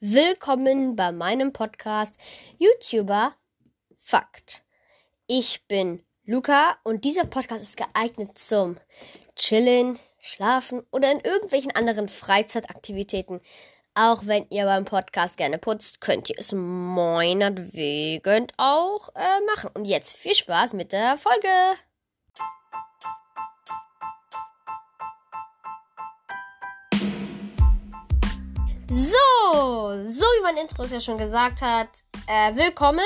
Willkommen bei meinem Podcast YouTuber Fakt. Ich bin Luca und dieser Podcast ist geeignet zum Chillen, Schlafen oder in irgendwelchen anderen Freizeitaktivitäten. Auch wenn ihr beim Podcast gerne putzt, könnt ihr es meinetwegen auch äh, machen. Und jetzt viel Spaß mit der Folge. So, so wie mein Intro es ja schon gesagt hat, äh, willkommen.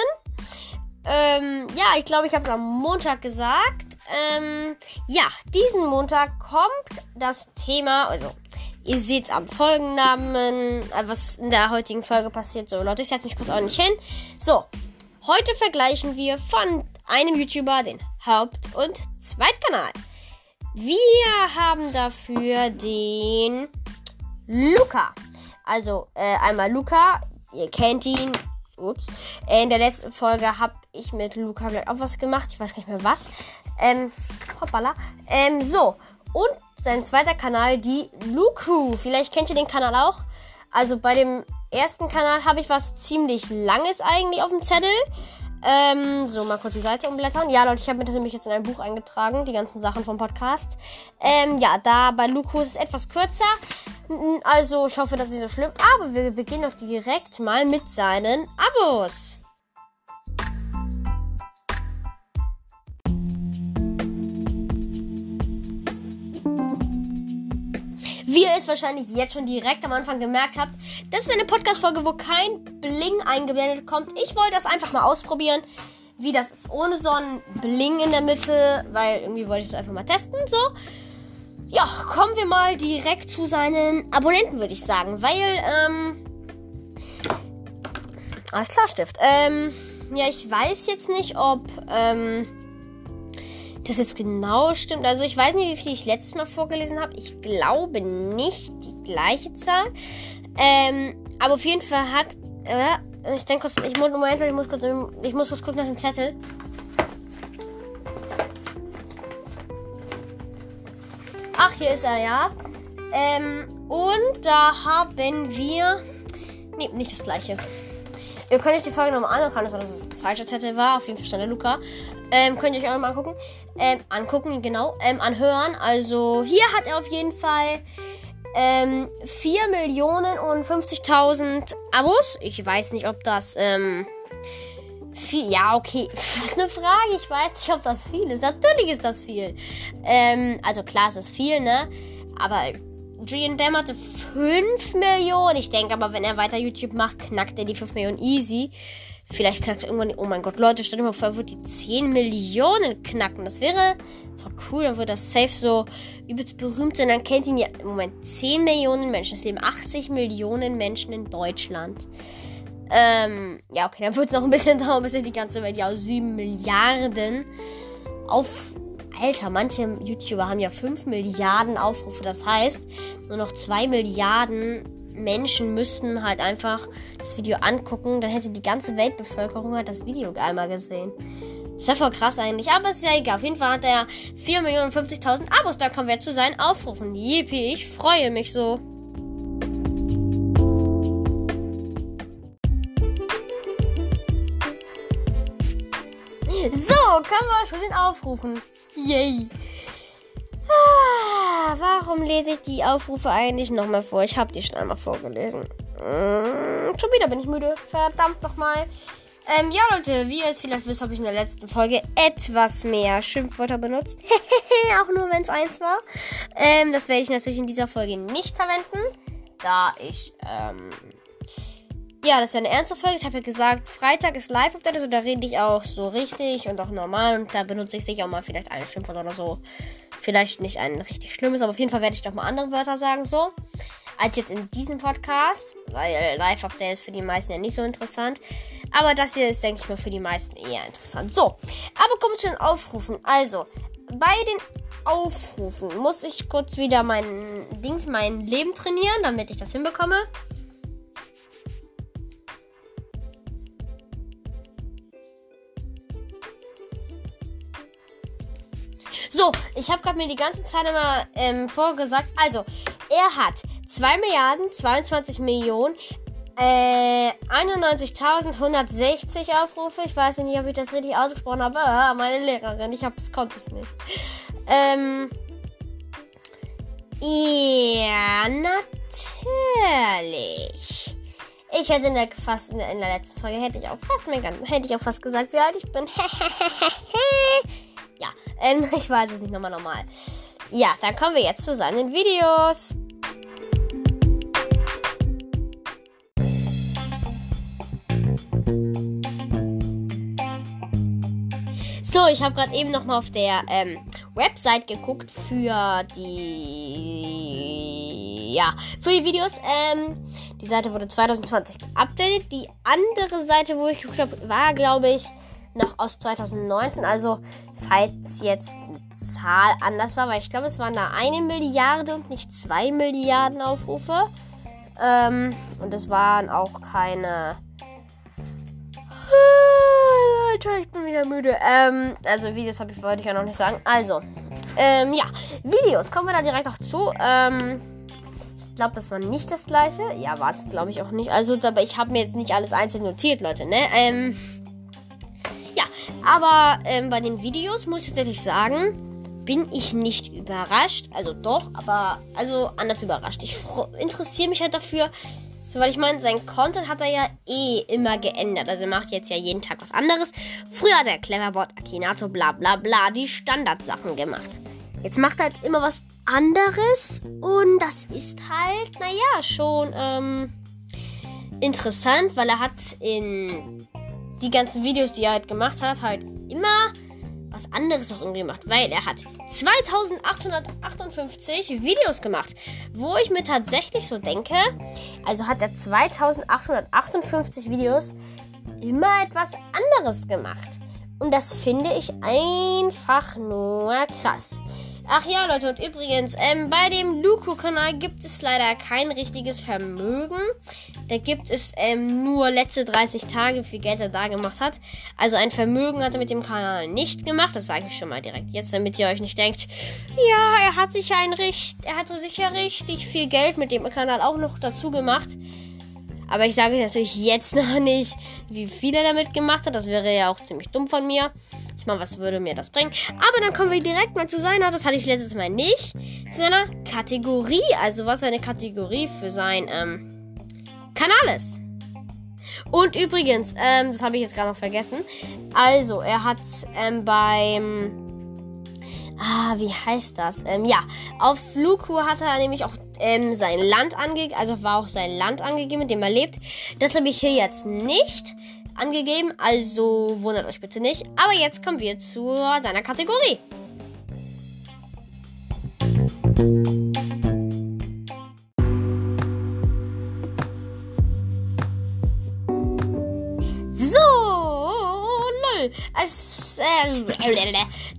Ähm, ja, ich glaube, ich habe es am Montag gesagt. Ähm, ja, diesen Montag kommt das Thema, also ihr seht es am Folgennamen, äh, was in der heutigen Folge passiert. So, Leute, ich setze mich kurz ordentlich hin. So, heute vergleichen wir von einem YouTuber den Haupt- und Zweitkanal. Wir haben dafür den Luca. Also äh, einmal Luca, ihr kennt ihn. Ups. In der letzten Folge habe ich mit Luca gleich auch was gemacht. Ich weiß gar nicht mehr was. Ähm, hoppala. Ähm, so. Und sein zweiter Kanal, die Luku. Vielleicht kennt ihr den Kanal auch. Also bei dem ersten Kanal habe ich was ziemlich Langes eigentlich auf dem Zettel. Ähm, so, mal kurz die Seite umblättern. Ja, Leute, ich habe mir das nämlich jetzt in ein Buch eingetragen, die ganzen Sachen vom Podcast. Ähm, ja, da bei Luku ist es etwas kürzer. Also, ich hoffe, das ist nicht so schlimm. Aber wir beginnen auch direkt mal mit seinen Abos. Wie ihr es wahrscheinlich jetzt schon direkt am Anfang gemerkt habt, das ist eine Podcast-Folge, wo kein Bling eingeblendet kommt. Ich wollte das einfach mal ausprobieren, wie das ist ohne so ein Bling in der Mitte, weil irgendwie wollte ich es einfach mal testen, so. Ja, kommen wir mal direkt zu seinen Abonnenten, würde ich sagen, weil, ähm, alles klar, Stift. Ähm, ja, ich weiß jetzt nicht, ob, ähm, das jetzt genau stimmt. Also ich weiß nicht, wie viel ich letztes Mal vorgelesen habe. Ich glaube nicht die gleiche Zahl. Ähm, aber auf jeden Fall hat. Äh, ich denke kurz, ich muss Moment, ich muss kurz, ich muss kurz gucken nach dem Zettel. Ach, hier ist er, ja. Ähm, und da haben wir. Nee, nicht das gleiche. Ihr könnt euch die Folge nochmal angucken, dass es ein falscher Zettel war. Auf jeden Fall stand der Luca. Ähm, könnt ihr euch auch nochmal angucken. Ähm, angucken, genau. Ähm, anhören. Also hier hat er auf jeden Fall ähm, 4 Millionen und 50.000 Abos. Ich weiß nicht, ob das, ähm, viel, ja, okay. Das ist eine Frage. Ich weiß nicht, ob das viel ist. Natürlich ist das viel. Ähm, also klar, es ist viel, ne? Aber Julian Bam hatte 5 Millionen. Ich denke aber, wenn er weiter YouTube macht, knackt er die 5 Millionen easy. Vielleicht knackt er irgendwann. Oh mein Gott, Leute, stell dir mal vor, er wird die 10 Millionen knacken. Das wäre voll cool. Dann wird das safe so übelst berühmt sein. Dann kennt ihn ja im Moment 10 Millionen Menschen. Es leben 80 Millionen Menschen in Deutschland. Ähm, ja, okay, dann wird es noch ein bisschen dauern, bis er die ganze Welt ja 7 Milliarden auf Alter, manche YouTuber haben ja 5 Milliarden Aufrufe. Das heißt, nur noch 2 Milliarden Menschen müssten halt einfach das Video angucken. Dann hätte die ganze Weltbevölkerung halt das Video einmal gesehen. ist ja voll krass eigentlich. Aber ist ja egal. Auf jeden Fall hat er 4.050.000 Abos. Da kommen wir zu seinen Aufrufen. Yippie, ich freue mich so. So, kommen wir zu den Aufrufen. Yay. Ah, warum lese ich die Aufrufe eigentlich nochmal vor? Ich habe die schon einmal vorgelesen. Mm, schon wieder bin ich müde. Verdammt nochmal. Ähm, ja, Leute, wie ihr es vielleicht wisst, habe ich in der letzten Folge etwas mehr Schimpfwörter benutzt. Auch nur, wenn es eins war. Ähm, das werde ich natürlich in dieser Folge nicht verwenden, da ich, ähm, ja, das ist ja eine ernste Folge. Ich habe ja gesagt, Freitag ist Live-Update, also da rede ich auch so richtig und auch normal und da benutze ich sicher auch mal vielleicht ein Schimpfwort oder so. Vielleicht nicht ein richtig schlimmes, aber auf jeden Fall werde ich doch mal andere Wörter sagen, so. Als jetzt in diesem Podcast, weil Live-Update ist für die meisten ja nicht so interessant. Aber das hier ist, denke ich mal, für die meisten eher interessant. So, aber kommen wir zu den Aufrufen. Also, bei den Aufrufen muss ich kurz wieder mein Ding, mein Leben trainieren, damit ich das hinbekomme. So, ich habe gerade mir die ganze Zeit immer ähm, vorgesagt. Also, Er hat 2 Milliarden 22 Millionen äh, 91.160 Aufrufe. Ich weiß nicht, ob ich das richtig ausgesprochen habe. Ah, meine Lehrerin, ich hab's, konnte es nicht. Ähm, ja, natürlich. Ich hätte in der, fast in der, letzten Folge hätte ich auch fast ganz, hätte ich auch fast gesagt, wie alt ich bin. ja, ähm, ich weiß es nicht nochmal normal. Ja, dann kommen wir jetzt zu seinen Videos. So, ich habe gerade eben noch mal auf der ähm, Website geguckt für die ja für die Videos. Ähm, die Seite wurde 2020 geupdatet. Die andere Seite, wo ich geguckt habe, war glaube ich noch aus 2019. Also falls jetzt eine Zahl anders war, weil ich glaube, es waren da eine Milliarde und nicht zwei Milliarden Aufrufe. Ähm, und es waren auch keine Alter, ich bin wieder müde. Ähm, also Videos habe ich wollte ich ja noch nicht sagen. Also, ähm, ja, Videos. Kommen wir da direkt auch zu. Ähm, ich glaube, das war nicht das gleiche. Ja, war es, glaube ich, auch nicht. Also, aber ich habe mir jetzt nicht alles einzeln notiert, Leute, ne? Ähm, aber ähm, bei den Videos muss ich tatsächlich sagen, bin ich nicht überrascht. Also doch, aber also anders überrascht. Ich interessiere mich halt dafür, so, weil ich meine, sein Content hat er ja eh immer geändert. Also er macht jetzt ja jeden Tag was anderes. Früher hat er Cleverbot, Akinato, bla bla bla, die Standardsachen gemacht. Jetzt macht er halt immer was anderes. Und das ist halt, naja, schon ähm, interessant, weil er hat in die ganzen Videos, die er halt gemacht hat, halt immer was anderes auch irgendwie gemacht, weil er hat 2858 Videos gemacht, wo ich mir tatsächlich so denke, also hat er 2858 Videos immer etwas anderes gemacht. Und das finde ich einfach nur krass. Ach ja, Leute, und übrigens, ähm, bei dem Luku-Kanal gibt es leider kein richtiges Vermögen. Da gibt es ähm, nur letzte 30 Tage, wie viel Geld er da gemacht hat. Also ein Vermögen hat er mit dem Kanal nicht gemacht. Das sage ich schon mal direkt jetzt, damit ihr euch nicht denkt, ja, er hat sich ein richt er hatte sicher richtig viel Geld mit dem Kanal auch noch dazu gemacht. Aber ich sage natürlich jetzt noch nicht, wie viel er damit gemacht hat. Das wäre ja auch ziemlich dumm von mir. Ich meine, was würde mir das bringen? Aber dann kommen wir direkt mal zu seiner, das hatte ich letztes Mal nicht, zu seiner Kategorie. Also was seine Kategorie für sein ähm, Kanal ist. Und übrigens, ähm, das habe ich jetzt gerade noch vergessen. Also, er hat ähm, beim. Ah, wie heißt das? Ähm, ja, auf Luku hat er nämlich auch ähm, sein Land angegeben. Also war auch sein Land angegeben, in dem er lebt. Das habe ich hier jetzt nicht angegeben, also wundert euch bitte nicht. Aber jetzt kommen wir zu seiner Kategorie. So, lol. Es, äh,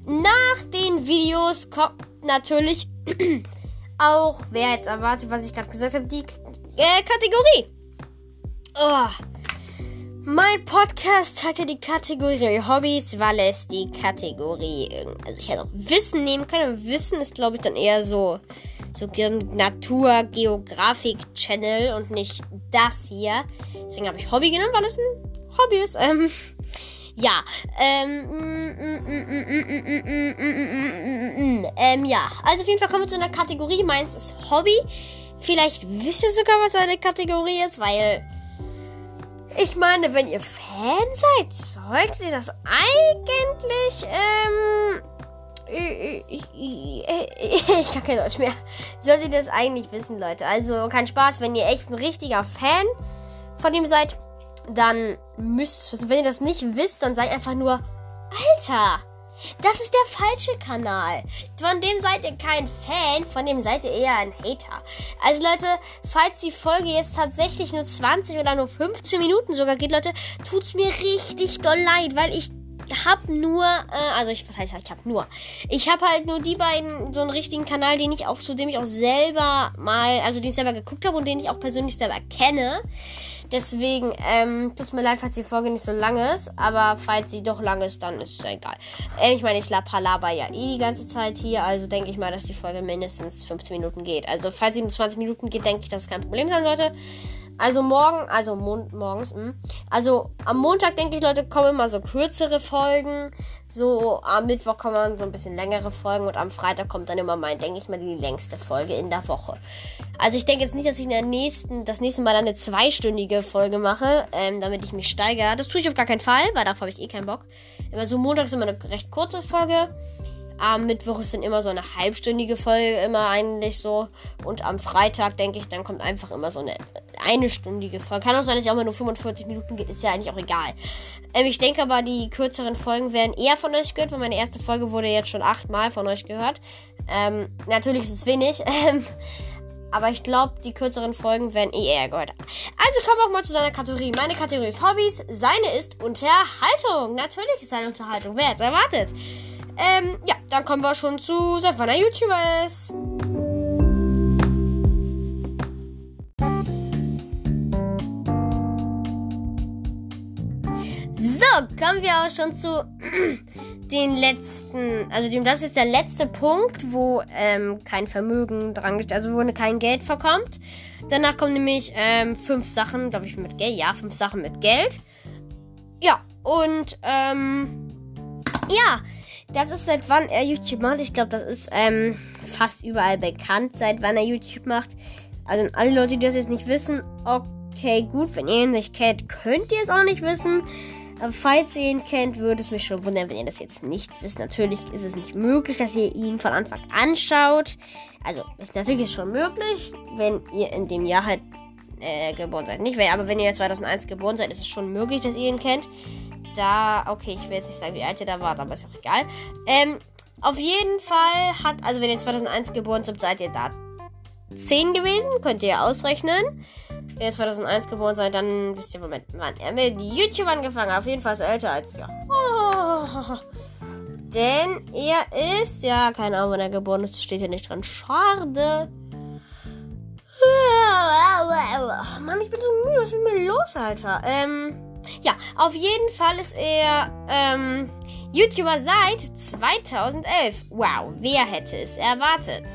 nach den Videos kommt natürlich auch, wer jetzt erwartet, was ich gerade gesagt habe, die äh, Kategorie. Oh. Mein Podcast hatte die Kategorie Hobbys, weil es die Kategorie, also ich hätte auch Wissen nehmen können. Wissen ist, glaube ich, dann eher so, so Natur, Geografik Channel und nicht das hier. Deswegen habe ich Hobby genommen, weil es ein Hobby ist. Ähm, ja, ähm, ähm, ja. Also auf jeden Fall kommen wir zu einer Kategorie. Meins ist Hobby. Vielleicht wisst ihr sogar, was eine Kategorie ist, weil ich meine, wenn ihr Fan seid, solltet ihr das eigentlich, ähm, ich, kann kein Deutsch mehr. Solltet ihr das eigentlich wissen, Leute. Also kein Spaß, wenn ihr echt ein richtiger Fan von ihm seid, dann müsst ihr wissen. Wenn ihr das nicht wisst, dann seid einfach nur, Alter, das ist der falsche Kanal. Von dem seid ihr kein Fan, von dem seid ihr eher ein Hater. Also Leute, falls die Folge jetzt tatsächlich nur 20 oder nur 15 Minuten sogar geht, Leute, tut's mir richtig doll leid, weil ich hab nur, äh, also ich, was heißt ich hab nur, ich hab halt nur die beiden, so einen richtigen Kanal, den ich auch, zu dem ich auch selber mal, also den ich selber geguckt habe und den ich auch persönlich selber kenne. Deswegen, ähm, tut mir leid, falls die Folge nicht so lang ist. Aber falls sie doch lang ist, dann ist es egal. Äh, ich meine, ich laber ja eh die ganze Zeit hier. Also denke ich mal, dass die Folge mindestens 15 Minuten geht. Also falls sie nur 20 Minuten geht, denke ich, dass es kein Problem sein sollte. Also morgen, also mon morgens, mh. Hm. also am Montag denke ich, Leute, kommen immer so kürzere Folgen. So am Mittwoch kommen so ein bisschen längere Folgen und am Freitag kommt dann immer mein, denke ich mal, die längste Folge in der Woche. Also ich denke jetzt nicht, dass ich in der nächsten, das nächste Mal dann eine zweistündige Folge mache, ähm, damit ich mich steigere. Das tue ich auf gar keinen Fall, weil darauf habe ich eh keinen Bock. Immer so Montag ist immer eine recht kurze Folge. Am Mittwoch ist dann immer so eine halbstündige Folge, immer eigentlich so. Und am Freitag, denke ich, dann kommt einfach immer so eine eine stündige Folge. Kann auch sein, dass ich auch mal nur 45 Minuten geht, ist ja eigentlich auch egal. Ähm, ich denke aber, die kürzeren Folgen werden eher von euch gehört, weil meine erste Folge wurde jetzt schon achtmal von euch gehört. Ähm, natürlich ist es wenig. Ähm, aber ich glaube, die kürzeren Folgen werden eh eher gehört. Also kommen wir auch mal zu seiner Kategorie. Meine Kategorie ist Hobbys, seine ist Unterhaltung. Natürlich ist seine Unterhaltung. Wer hätte erwartet? Ähm, ja, dann kommen wir schon zu, seit wann Kommen wir auch schon zu den letzten, also dem, das ist der letzte Punkt, wo ähm, kein Vermögen dran steht, also wo kein Geld vorkommt. Danach kommen nämlich ähm, fünf Sachen, glaube ich, mit Geld. Ja, fünf Sachen mit Geld. Ja, und ähm, ja, das ist seit wann er YouTube macht. Ich glaube, das ist ähm, fast überall bekannt, seit wann er YouTube macht. Also alle Leute, die das jetzt nicht wissen, okay, gut, wenn ihr ihn nicht kennt, könnt ihr es auch nicht wissen. Aber falls ihr ihn kennt, würde es mich schon wundern, wenn ihr das jetzt nicht wisst. Natürlich ist es nicht möglich, dass ihr ihn von Anfang an schaut. Also, ist natürlich ist schon möglich, wenn ihr in dem Jahr halt äh, geboren seid. Nicht, aber wenn ihr 2001 geboren seid, ist es schon möglich, dass ihr ihn kennt da, okay, ich will jetzt nicht sagen, wie alt ihr da wart, aber ist auch egal. Ähm, auf jeden Fall hat, also wenn ihr 2001 geboren seid, seid ihr da 10 gewesen. Könnt ihr ausrechnen. Wenn ihr 2001 geboren seid, dann wisst ihr, Moment, wann er mit YouTube angefangen hat. Auf jeden Fall ist er älter als ihr. Oh. Denn er ist, ja, keine Ahnung, wann er geboren ist, steht hier nicht dran. Schade. Oh, Mann, ich bin so müde. Was ist mit mir los, Alter? Ähm. Ja, auf jeden Fall ist er ähm, YouTuber seit 2011. Wow, wer hätte es erwartet?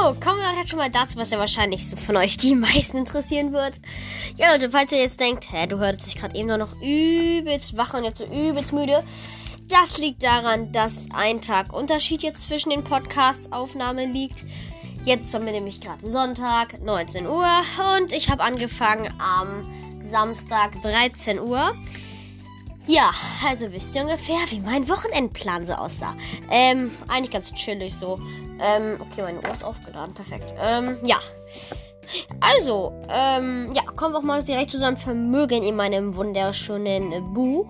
Kommen wir jetzt schon mal dazu, was ja wahrscheinlich so von euch die meisten interessieren wird. Ja, Leute, falls ihr jetzt denkt, hä, du hörst dich gerade eben noch übelst wach und jetzt so übelst müde, das liegt daran, dass ein Tag Unterschied jetzt zwischen den Podcast-Aufnahmen liegt. Jetzt war mir nämlich gerade Sonntag, 19 Uhr und ich habe angefangen am Samstag, 13 Uhr. Ja, also wisst ihr ungefähr, wie mein Wochenendplan so aussah. Ähm, eigentlich ganz chillig so. Ähm, okay, meine Uhr ist aufgeladen, perfekt. Ähm, ja. Also, ähm, ja, kommen wir auch mal direkt zu so einem Vermögen in meinem wunderschönen Buch.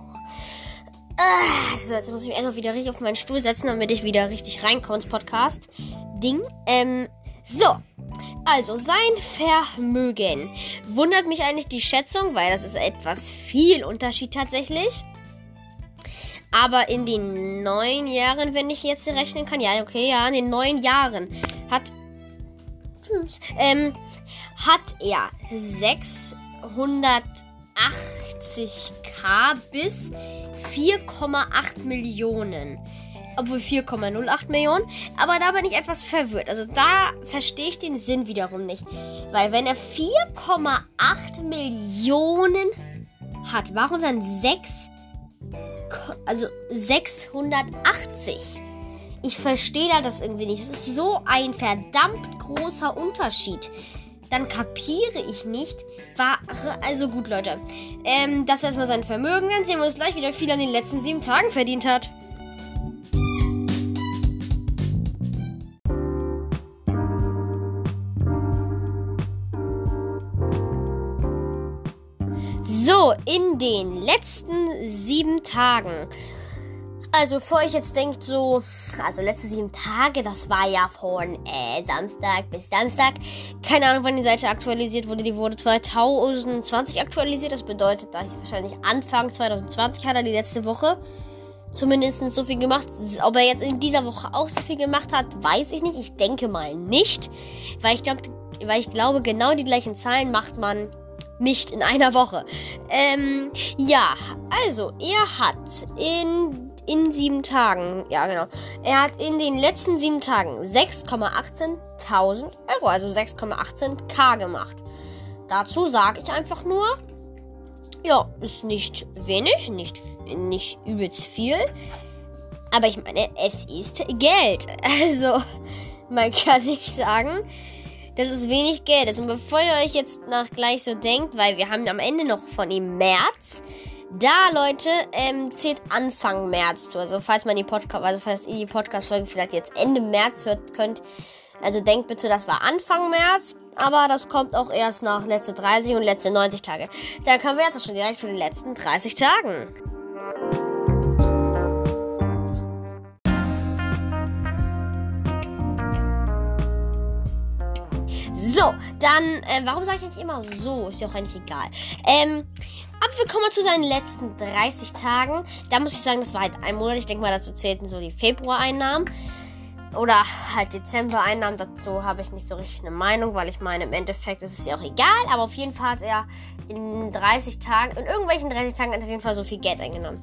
Ah, so, jetzt muss ich mich einfach wieder richtig auf meinen Stuhl setzen, damit ich wieder richtig reinkomme ins Podcast-Ding. Ähm, so. Also, sein Vermögen. Wundert mich eigentlich die Schätzung, weil das ist etwas viel Unterschied tatsächlich. Aber in den neun Jahren, wenn ich jetzt rechnen kann, ja, okay, ja, in den neun Jahren hat. Tschüss. Ähm, hat er 680k bis 4,8 Millionen. Obwohl 4,08 Millionen. Aber da bin ich etwas verwirrt. Also da verstehe ich den Sinn wiederum nicht. Weil wenn er 4,8 Millionen hat, warum dann 6? Also 680? Ich verstehe da das irgendwie nicht. Das ist so ein verdammt großer Unterschied dann kapiere ich nicht. War also gut, Leute. Ähm, das war erstmal sein Vermögen. Dann sehen wir uns gleich wieder viel an den letzten sieben Tagen verdient hat. So, in den letzten sieben Tagen also, bevor ich jetzt denkt, so, also letzte sieben Tage, das war ja von äh, Samstag bis Samstag. Keine Ahnung, wann die Seite aktualisiert wurde. Die wurde 2020 aktualisiert. Das bedeutet, da ist wahrscheinlich Anfang 2020 hat er die letzte Woche. zumindest so viel gemacht. Ob er jetzt in dieser Woche auch so viel gemacht hat, weiß ich nicht. Ich denke mal nicht. Weil ich, glaub, weil ich glaube, genau die gleichen Zahlen macht man nicht in einer Woche. Ähm, ja, also, er hat in, in sieben Tagen, ja genau, er hat in den letzten sieben Tagen 6,18.000 Euro, also 6,18k gemacht. Dazu sage ich einfach nur, ja, ist nicht wenig, nicht, nicht übelst viel. Aber ich meine, es ist Geld. Also, man kann nicht sagen, dass es wenig Geld ist. Und bevor ihr euch jetzt nach gleich so denkt, weil wir haben am Ende noch von ihm März. Da, Leute, ähm, zählt Anfang März zu. Also, falls man die Podcast, also falls ihr die Podcast-Folge vielleicht jetzt Ende März hört könnt, also denkt bitte, das war Anfang März. Aber das kommt auch erst nach letzte 30 und letzte 90 Tage. Dann kommen wir jetzt schon direkt zu den letzten 30 Tagen. So, dann, äh, warum sage ich eigentlich immer so? Ist ja auch eigentlich egal. Ähm, aber wir kommen zu seinen letzten 30 Tagen. Da muss ich sagen, das war halt ein Monat. Ich denke mal, dazu zählten so die Februareinnahmen oder halt Dezember-Einnahmen, dazu habe ich nicht so richtig eine Meinung, weil ich meine, im Endeffekt ist es ja auch egal, aber auf jeden Fall hat er in 30 Tagen, in irgendwelchen 30 Tagen hat er auf jeden Fall so viel Geld eingenommen.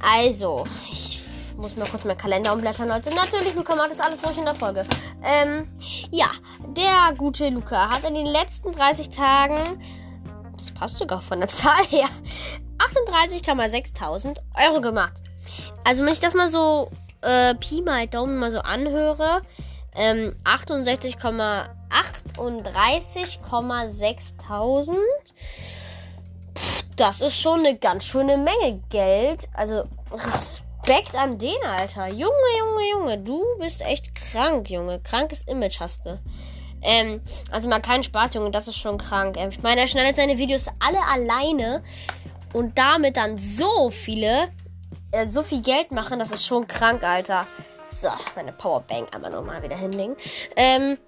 Also, ich muss mal kurz meinen Kalender umblättern, Leute. Natürlich, Luca macht das alles ruhig in der Folge. Ähm, ja, der gute Luca hat in den letzten 30 Tagen, das passt sogar von der Zahl her, 38,6.000 Euro gemacht. Also, wenn ich das mal so äh, Pi mal Daumen mal so anhöre, ähm, 68,38,6.000. Das ist schon eine ganz schöne Menge Geld. Also Respekt an den, Alter. Junge, Junge, Junge, du bist echt krank, Junge. Krankes Image hast du. Ähm, also mal keinen Spaß, Junge, das ist schon krank. Ähm, ich meine, er schneidet seine Videos alle alleine und damit dann so viele äh, so viel Geld machen, das ist schon krank, Alter. So, meine Powerbank einmal nochmal wieder hinlegen. Ähm,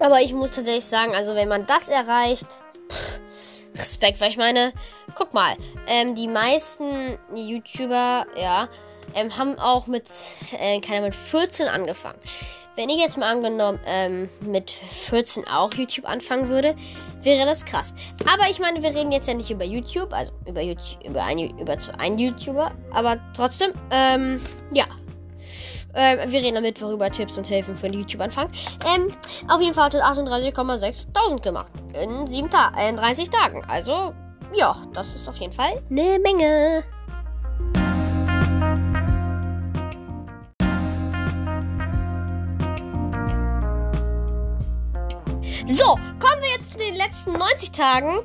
aber ich muss tatsächlich sagen, also wenn man das erreicht, pff, Respekt, weil ich meine, guck mal, ähm, die meisten YouTuber, ja, ähm, haben auch mit, äh, keine mit 14 angefangen. Wenn ich jetzt mal angenommen ähm, mit 14 auch YouTube anfangen würde, wäre das krass. Aber ich meine, wir reden jetzt ja nicht über YouTube, also über YouTube, über einen, über einen YouTuber, aber trotzdem, ähm, ja. Ähm, wir reden am Mittwoch über Tipps und Hilfen für den YouTube-Anfang. Ähm, auf jeden Fall hat es 38,6.000 gemacht. In, sieben Ta in 30 Tagen. Also, ja, das ist auf jeden Fall eine Menge. So, kommen wir jetzt zu den letzten 90 Tagen.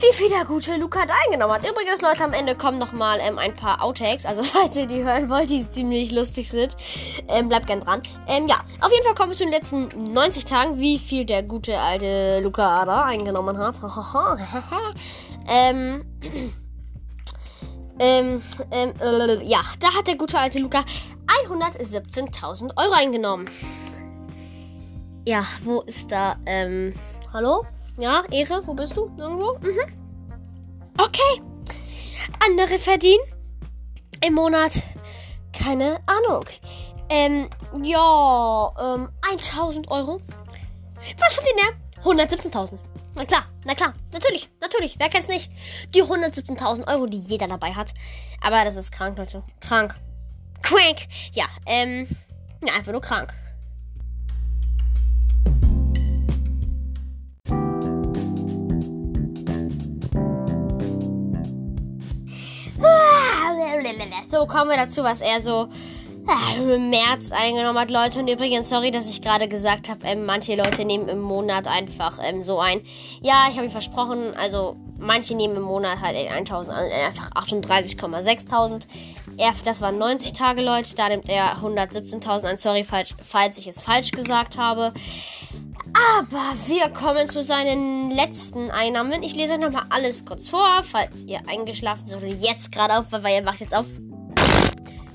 Wie viel der gute Luca da eingenommen hat. Übrigens, Leute, am Ende kommen nochmal ähm, ein paar Outtakes. Also, falls ihr die hören wollt, die ziemlich lustig sind, ähm, bleibt gern dran. Ähm, ja, auf jeden Fall kommen wir zu den letzten 90 Tagen. Wie viel der gute alte Luca da eingenommen hat. ähm. Ähm, ähm, äh, ja, da hat der gute alte Luca 117.000 Euro eingenommen. Ja, wo ist da? Ähm, hallo? Ja, Ehre, wo bist du? Irgendwo? Mhm. Okay. Andere verdienen im Monat. Keine Ahnung. Ähm, ja, ähm, 1000 Euro. Was verdient er? 117.000. Na klar, na klar, natürlich, natürlich, wer kennt's nicht? Die 117.000 Euro, die jeder dabei hat. Aber das ist krank, Leute. Krank. Crank. Ja, ähm, ja, einfach nur krank. So, kommen wir dazu, was er so März eingenommen hat, Leute. Und übrigens, sorry, dass ich gerade gesagt habe, ähm, manche Leute nehmen im Monat einfach ähm, so ein. Ja, ich habe ihm versprochen, also manche nehmen im Monat halt 1000, äh, einfach 38,6000. Er, das waren 90 Tage, Leute. Da nimmt er 117.000 an. Sorry, falls, falls ich es falsch gesagt habe. Aber wir kommen zu seinen letzten Einnahmen. Ich lese euch nochmal alles kurz vor, falls ihr eingeschlafen seid oder jetzt gerade auf, weil ihr wacht jetzt auf.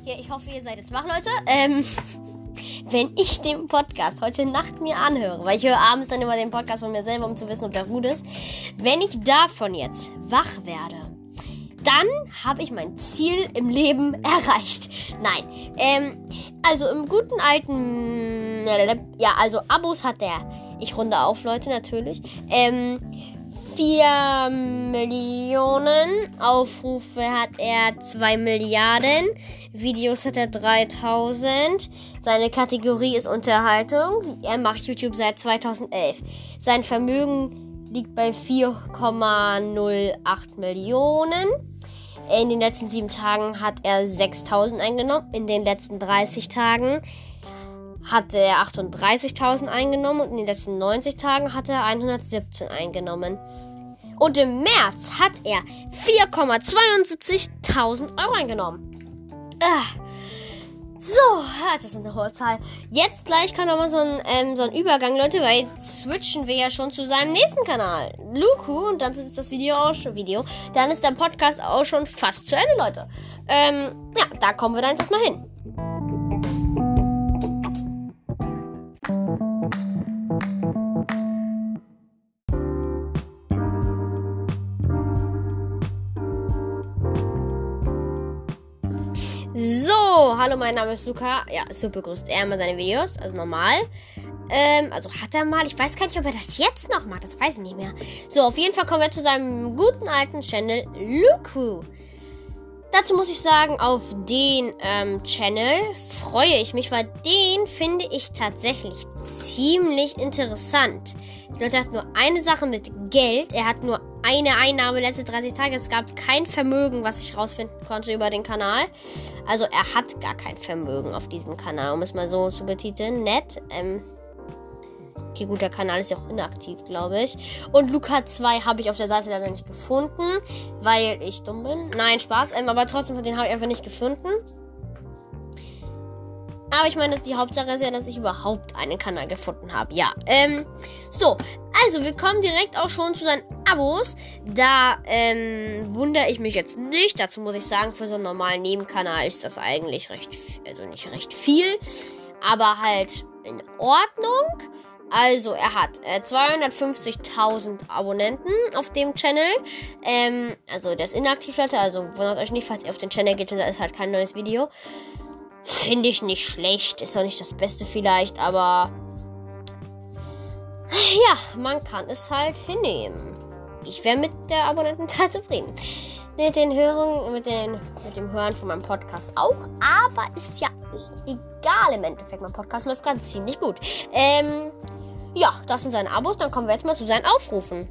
Ja, ich hoffe, ihr seid jetzt wach, Leute. Ähm, wenn ich den Podcast heute Nacht mir anhöre, weil ich höre abends dann immer den Podcast von mir selber, um zu wissen, ob der gut ist. Wenn ich davon jetzt wach werde, dann habe ich mein Ziel im Leben erreicht. Nein, ähm, also im guten alten, ja, also Abos hat der, ich runde auf, Leute, natürlich, ähm, 4 Millionen Aufrufe hat er 2 Milliarden. Videos hat er 3000. Seine Kategorie ist Unterhaltung. Er macht YouTube seit 2011. Sein Vermögen liegt bei 4,08 Millionen. In den letzten 7 Tagen hat er 6000 eingenommen. In den letzten 30 Tagen hatte er 38.000 eingenommen und in den letzten 90 Tagen hat er 117 eingenommen. Und im März hat er 4,72.000 Euro eingenommen. Ah. So, das ist eine hohe Zahl. Jetzt gleich kann nochmal so ähm, so ein Übergang, Leute, weil jetzt switchen wir ja schon zu seinem nächsten Kanal. Luku, und dann ist das Video auch schon, Video, dann ist der Podcast auch schon fast zu Ende, Leute. Ähm, ja, da kommen wir dann jetzt erstmal hin. Hallo, mein Name ist Luca. Ja, so begrüßt er immer seine Videos, also normal. Ähm, also hat er mal. Ich weiß gar nicht, ob er das jetzt noch macht. Das weiß ich nicht mehr. So, auf jeden Fall kommen wir zu seinem guten alten Channel Luku. Dazu muss ich sagen, auf den ähm, Channel freue ich mich, weil den finde ich tatsächlich ziemlich interessant. Die Leute hat nur eine Sache mit Geld. Er hat nur eine Einnahme letzte 30 Tage. Es gab kein Vermögen, was ich rausfinden konnte über den Kanal. Also er hat gar kein Vermögen auf diesem Kanal, um es mal so zu betiteln. Nett. Ähm, okay, gut, der Kanal ist ja auch inaktiv, glaube ich. Und Luca 2 habe ich auf der Seite leider nicht gefunden, weil ich dumm bin. Nein, Spaß. Ähm, aber trotzdem, den habe ich einfach nicht gefunden. Aber ich meine, die Hauptsache ist ja, dass ich überhaupt einen Kanal gefunden habe. Ja. Ähm, so, also wir kommen direkt auch schon zu seinen Abos. Da ähm, wundere ich mich jetzt nicht. Dazu muss ich sagen, für so einen normalen Nebenkanal ist das eigentlich recht, also nicht recht viel, aber halt in Ordnung. Also, er hat äh, 250.000 Abonnenten auf dem Channel. Ähm, also, der ist inaktiv, Leute. Also, wundert euch nicht, falls ihr auf den Channel geht und da ist halt kein neues Video. Finde ich nicht schlecht. Ist auch nicht das Beste vielleicht, aber ja, man kann es halt hinnehmen. Ich wäre mit der Abonnentenzahl zufrieden. Mit den Hörungen, mit, den, mit dem Hören von meinem Podcast auch. Aber ist ja egal im Endeffekt. Mein Podcast läuft gerade ziemlich gut. Ähm, ja, das sind seine Abos. Dann kommen wir jetzt mal zu seinen Aufrufen.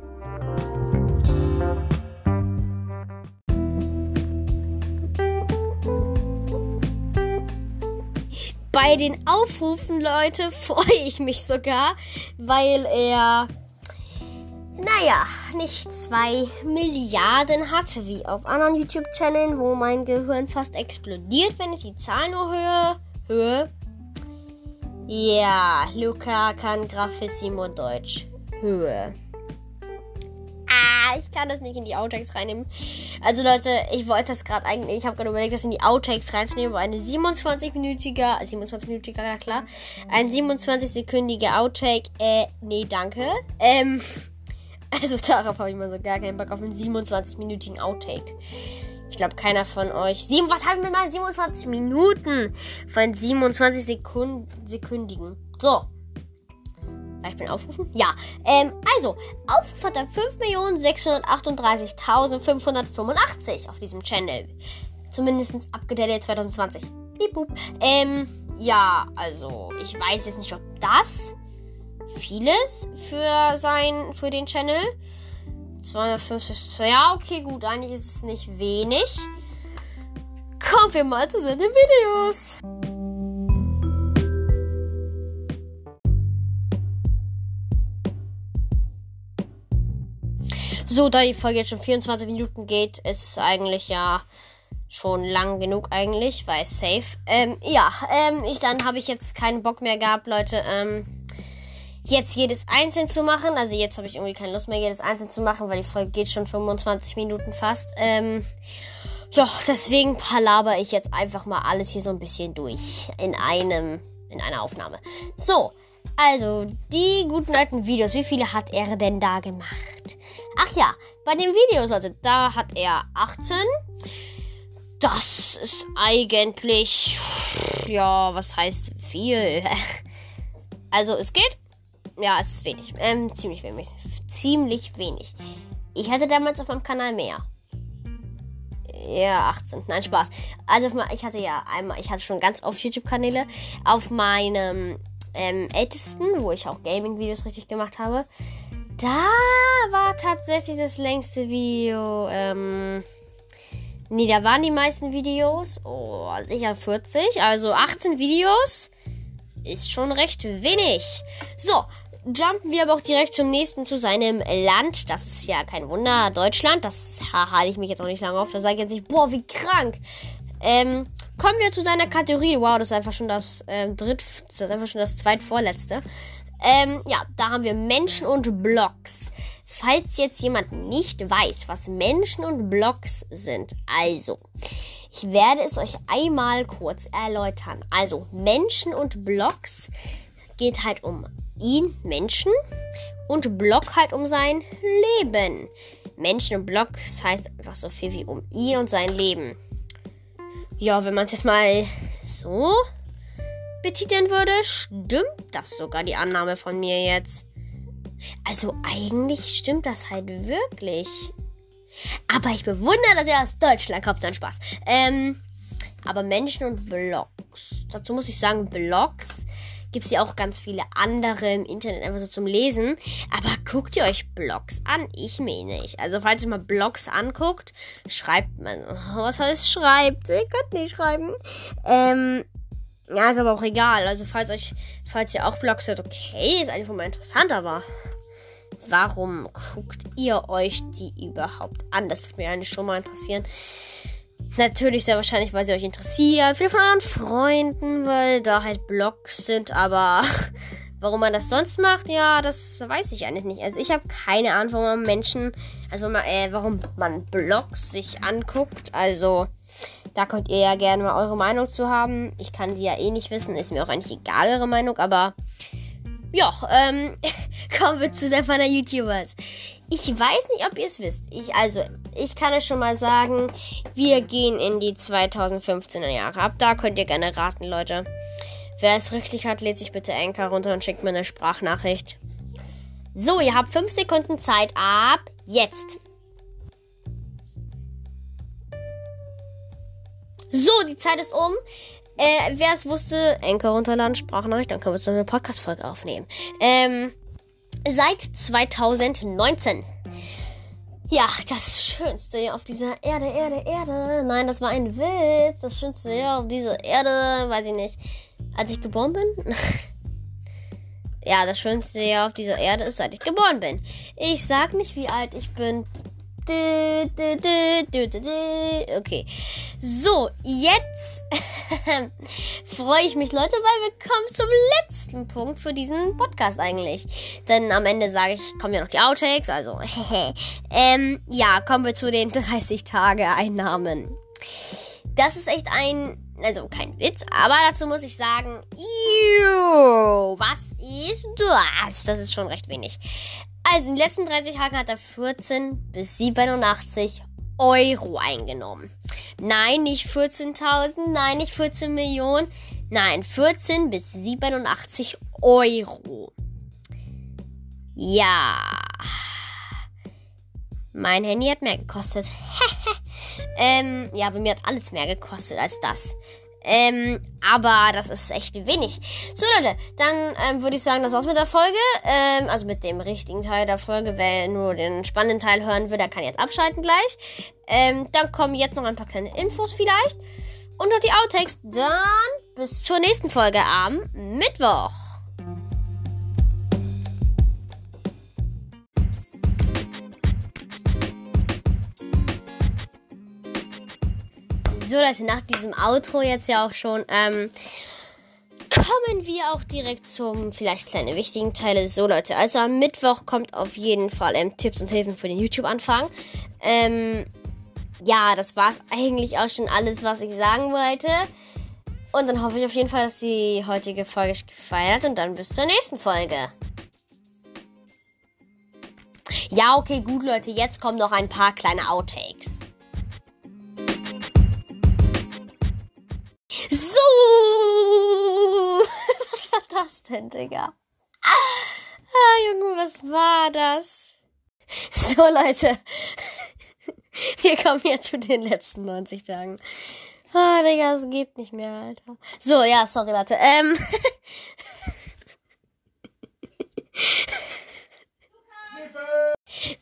Bei den Aufrufen, Leute, freue ich mich sogar, weil er, naja, nicht zwei Milliarden hat, wie auf anderen YouTube-Channeln, wo mein Gehirn fast explodiert, wenn ich die Zahl nur höre. Höhe. Ja, Luca kann Graffissimo Deutsch. Höhe ich kann das nicht in die Outtakes reinnehmen. Also Leute, ich wollte das gerade eigentlich, ich habe gerade überlegt, das in die Outtakes reinzunehmen, aber eine 27-minütiger, 27-minütiger, ja klar, ein 27-sekündiger Outtake, äh, nee, danke. Ähm, also darauf habe ich mal so gar keinen Bock auf einen 27-minütigen Outtake. Ich glaube, keiner von euch. Sieben, was haben wir mal? 27 Minuten von 27 Sekunden, sekündigen. So. Ich bin aufrufen? Ja. Ähm, also, Aufruf hat er 5.638.585 auf diesem Channel. Zumindest abgedatet 2020. Piep, Ähm, ja, also, ich weiß jetzt nicht, ob das vieles für sein, für den Channel. 250, ja, okay, gut, eigentlich ist es nicht wenig. Kommen wir mal zu seinen Videos. So, da die Folge jetzt schon 24 Minuten geht, ist eigentlich ja schon lang genug eigentlich, weil safe. Ähm, ja, ähm, ich dann habe ich jetzt keinen Bock mehr gehabt, Leute, ähm, jetzt jedes einzeln zu machen. Also jetzt habe ich irgendwie keine Lust mehr, jedes einzeln zu machen, weil die Folge geht schon 25 Minuten fast. Ähm, doch, deswegen palaber ich jetzt einfach mal alles hier so ein bisschen durch in einem, in einer Aufnahme. So, also, die guten alten Videos, wie viele hat er denn da gemacht? Ach ja, bei den Videos, Leute, da hat er 18. Das ist eigentlich, ja, was heißt viel? Also es geht. Ja, es ist wenig. Ähm, ziemlich wenig. Ziemlich wenig. Ich hatte damals auf meinem Kanal mehr. Ja, 18. Nein, Spaß. Also ich hatte ja einmal, ich hatte schon ganz oft YouTube-Kanäle. Auf meinem ähm, ältesten, wo ich auch Gaming-Videos richtig gemacht habe. Da war tatsächlich das längste Video. Ähm, nee, da waren die meisten Videos. Oh, sicher 40. Also 18 Videos ist schon recht wenig. So, jumpen wir aber auch direkt zum nächsten, zu seinem Land. Das ist ja kein Wunder, Deutschland. Das halte ich mich jetzt auch nicht lange auf. Da sage ich jetzt nicht, boah, wie krank. Ähm, kommen wir zu seiner Kategorie. Wow, das ist einfach schon das ähm, dritt, das ist einfach schon das zweitvorletzte. Ähm, ja, da haben wir Menschen und Blogs. Falls jetzt jemand nicht weiß, was Menschen und Blogs sind, also, ich werde es euch einmal kurz erläutern. Also, Menschen und Blogs geht halt um ihn, Menschen, und Blog halt um sein Leben. Menschen und Blogs heißt einfach so viel wie um ihn und sein Leben. Ja, wenn man es jetzt mal so betiteln würde, stimmt das sogar die Annahme von mir jetzt. Also eigentlich stimmt das halt wirklich. Aber ich bewundere, dass er aus Deutschland kommt. Dann Spaß. Ähm, aber Menschen und Blogs. Dazu muss ich sagen, Blogs gibt es ja auch ganz viele andere im Internet einfach so zum Lesen. Aber guckt ihr euch Blogs an? Ich mir nicht. Also falls ihr mal Blogs anguckt, schreibt man. Was heißt schreibt? Ihr könnt nicht schreiben. Ähm, ja, ist aber auch egal. Also falls euch, falls ihr auch Blogs hört, okay, ist einfach mal interessant, aber warum guckt ihr euch die überhaupt an? Das würde mich eigentlich schon mal interessieren. Natürlich sehr wahrscheinlich, weil sie euch interessieren. Viele von euren Freunden, weil da halt Blogs sind. Aber warum man das sonst macht, ja, das weiß ich eigentlich nicht. Also ich habe keine Ahnung, warum man Menschen, also äh, warum man Blogs sich anguckt. Also da könnt ihr ja gerne mal eure Meinung zu haben. Ich kann sie ja eh nicht wissen. Ist mir auch eigentlich egal, eure Meinung. Aber ja, ähm, kommen wir zu der von der YouTubers. Ich weiß nicht, ob ihr es wisst. Ich, also, ich kann es schon mal sagen, wir gehen in die 2015er Jahre ab. Da könnt ihr gerne raten, Leute. Wer es richtig hat, lädt sich bitte Anchor runter und schickt mir eine Sprachnachricht. So, ihr habt 5 Sekunden Zeit ab jetzt. So, die Zeit ist um. Äh, wer es wusste, Enker runterladen, Sprachnachricht, dann können wir so eine Podcast-Folge aufnehmen. Ähm, seit 2019. Ja, das schönste auf dieser Erde, Erde, Erde. Nein, das war ein Witz. Das schönste Jahr auf dieser Erde, weiß ich nicht. Als ich geboren bin? ja, das schönste Jahr auf dieser Erde ist, seit ich geboren bin. Ich sag nicht, wie alt ich bin. Okay. So, jetzt freue ich mich, Leute, weil wir kommen zum letzten Punkt für diesen Podcast eigentlich. Denn am Ende sage ich, kommen ja noch die Outtakes, also ähm, ja, kommen wir zu den 30 Tage Einnahmen. Das ist echt ein, also kein Witz, aber dazu muss ich sagen, was ist das? Das ist schon recht wenig. Also in den letzten 30 Tagen hat er 14 bis 87 Euro eingenommen. Nein, nicht 14.000, nein, nicht 14 Millionen, nein, 14 bis 87 Euro. Ja. Mein Handy hat mehr gekostet. ähm, ja, bei mir hat alles mehr gekostet als das. Ähm, aber das ist echt wenig. So, Leute, dann ähm, würde ich sagen, das war's mit der Folge. Ähm, also mit dem richtigen Teil der Folge. Wer nur den spannenden Teil hören will, der kann jetzt abschalten gleich. Ähm, dann kommen jetzt noch ein paar kleine Infos vielleicht. Und noch die Outtakes. Dann bis zur nächsten Folge am Mittwoch. So Leute, nach diesem Outro jetzt ja auch schon, ähm, kommen wir auch direkt zum vielleicht kleine wichtigen Teile. So Leute, also am Mittwoch kommt auf jeden Fall ähm, Tipps und Hilfen für den YouTube-Anfang. Ähm, ja, das war's eigentlich auch schon alles, was ich sagen wollte. Und dann hoffe ich auf jeden Fall, dass die heutige Folge euch gefallen hat und dann bis zur nächsten Folge. Ja, okay, gut, Leute. Jetzt kommen noch ein paar kleine Outtakes. 15, Digga. Ah, Junge, was war das? So, Leute. Wir kommen jetzt zu den letzten 90 Tagen. Ah, oh, Digga, es geht nicht mehr, Alter. So, ja, sorry, Leute. Ähm.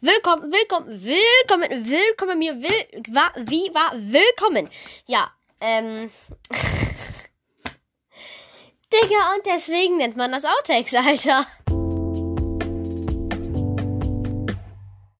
Willkommen, willkommen, willkommen, willkommen mir, will, war, wie war, willkommen. Ja, ähm. Digga, und deswegen nennt man das Outtakes, Alter.